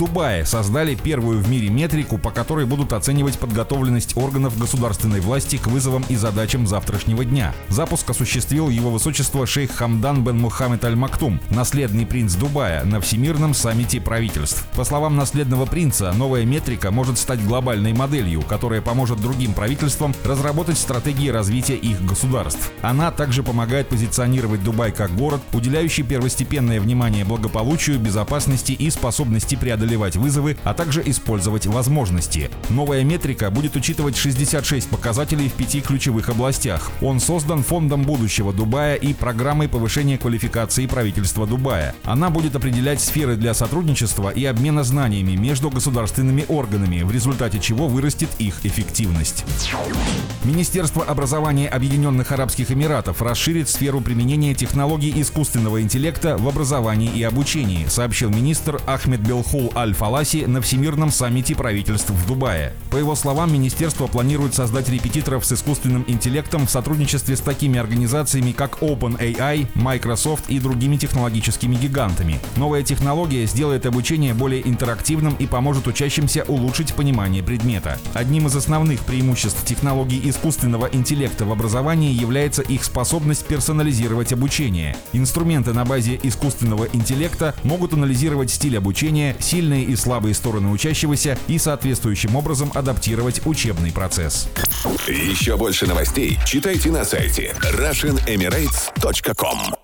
Дубае создали первую в мире метрику, по которой будут оценивать подготовленность органов государственной власти к вызовам и задачам завтрашнего дня. Запуск осуществил его высочество шейх Хамдан бен Мухаммед Аль-Мактум, наследный принц Дубая, на Всемирном саммите правительств. По словам наследного принца, новая метрика может стать глобальной моделью, которая поможет другим правительствам разработать стратегии развития их государств. Она также помогает позиционировать Дубай как город, уделяющий первостепенное внимание благополучию, безопасности и способности преодоления преодолевать вызовы, а также использовать возможности. Новая метрика будет учитывать 66 показателей в пяти ключевых областях. Он создан Фондом будущего Дубая и программой повышения квалификации правительства Дубая. Она будет определять сферы для сотрудничества и обмена знаниями между государственными органами, в результате чего вырастет их эффективность. Министерство образования Объединенных Арабских Эмиратов расширит сферу применения технологий искусственного интеллекта в образовании и обучении, сообщил министр Ахмед Белхул Аль-Фаласи на Всемирном саммите правительств в Дубае. По его словам, министерство планирует создать репетиторов с искусственным интеллектом в сотрудничестве с такими организациями, как OpenAI, Microsoft и другими технологическими гигантами. Новая технология сделает обучение более интерактивным и поможет учащимся улучшить понимание предмета. Одним из основных преимуществ технологий искусственного интеллекта в образовании является их способность персонализировать обучение. Инструменты на базе искусственного интеллекта могут анализировать стиль обучения, сильные и слабые стороны учащегося и соответствующим образом адаптировать учебный процесс. Еще больше новостей читайте на сайте RussianEmirates.com